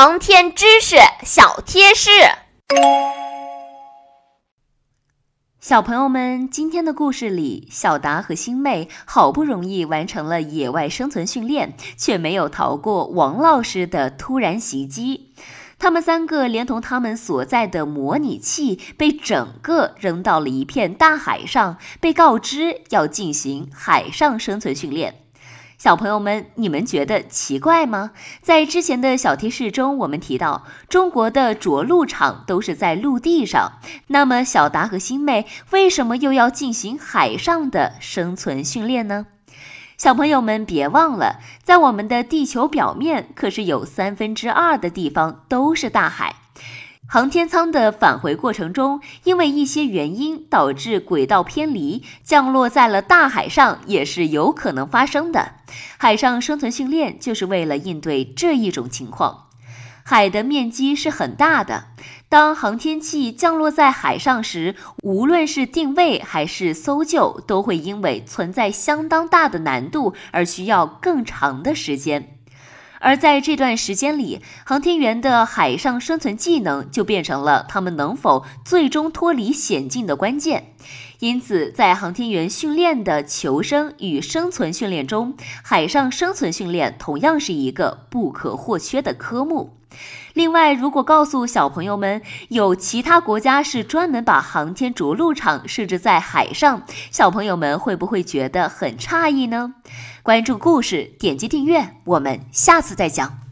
航天知识小贴士，小朋友们，今天的故事里，小达和星妹好不容易完成了野外生存训练，却没有逃过王老师的突然袭击。他们三个连同他们所在的模拟器，被整个扔到了一片大海上，被告知要进行海上生存训练。小朋友们，你们觉得奇怪吗？在之前的小贴士中，我们提到中国的着陆场都是在陆地上，那么小达和星妹为什么又要进行海上的生存训练呢？小朋友们别忘了，在我们的地球表面，可是有三分之二的地方都是大海。航天舱的返回过程中，因为一些原因导致轨道偏离，降落在了大海上，也是有可能发生的。海上生存训练就是为了应对这一种情况。海的面积是很大的，当航天器降落在海上时，无论是定位还是搜救，都会因为存在相当大的难度而需要更长的时间。而在这段时间里，航天员的海上生存技能就变成了他们能否最终脱离险境的关键。因此，在航天员训练的求生与生存训练中，海上生存训练同样是一个不可或缺的科目。另外，如果告诉小朋友们有其他国家是专门把航天着陆场设置在海上，小朋友们会不会觉得很诧异呢？关注故事，点击订阅，我们下次再讲。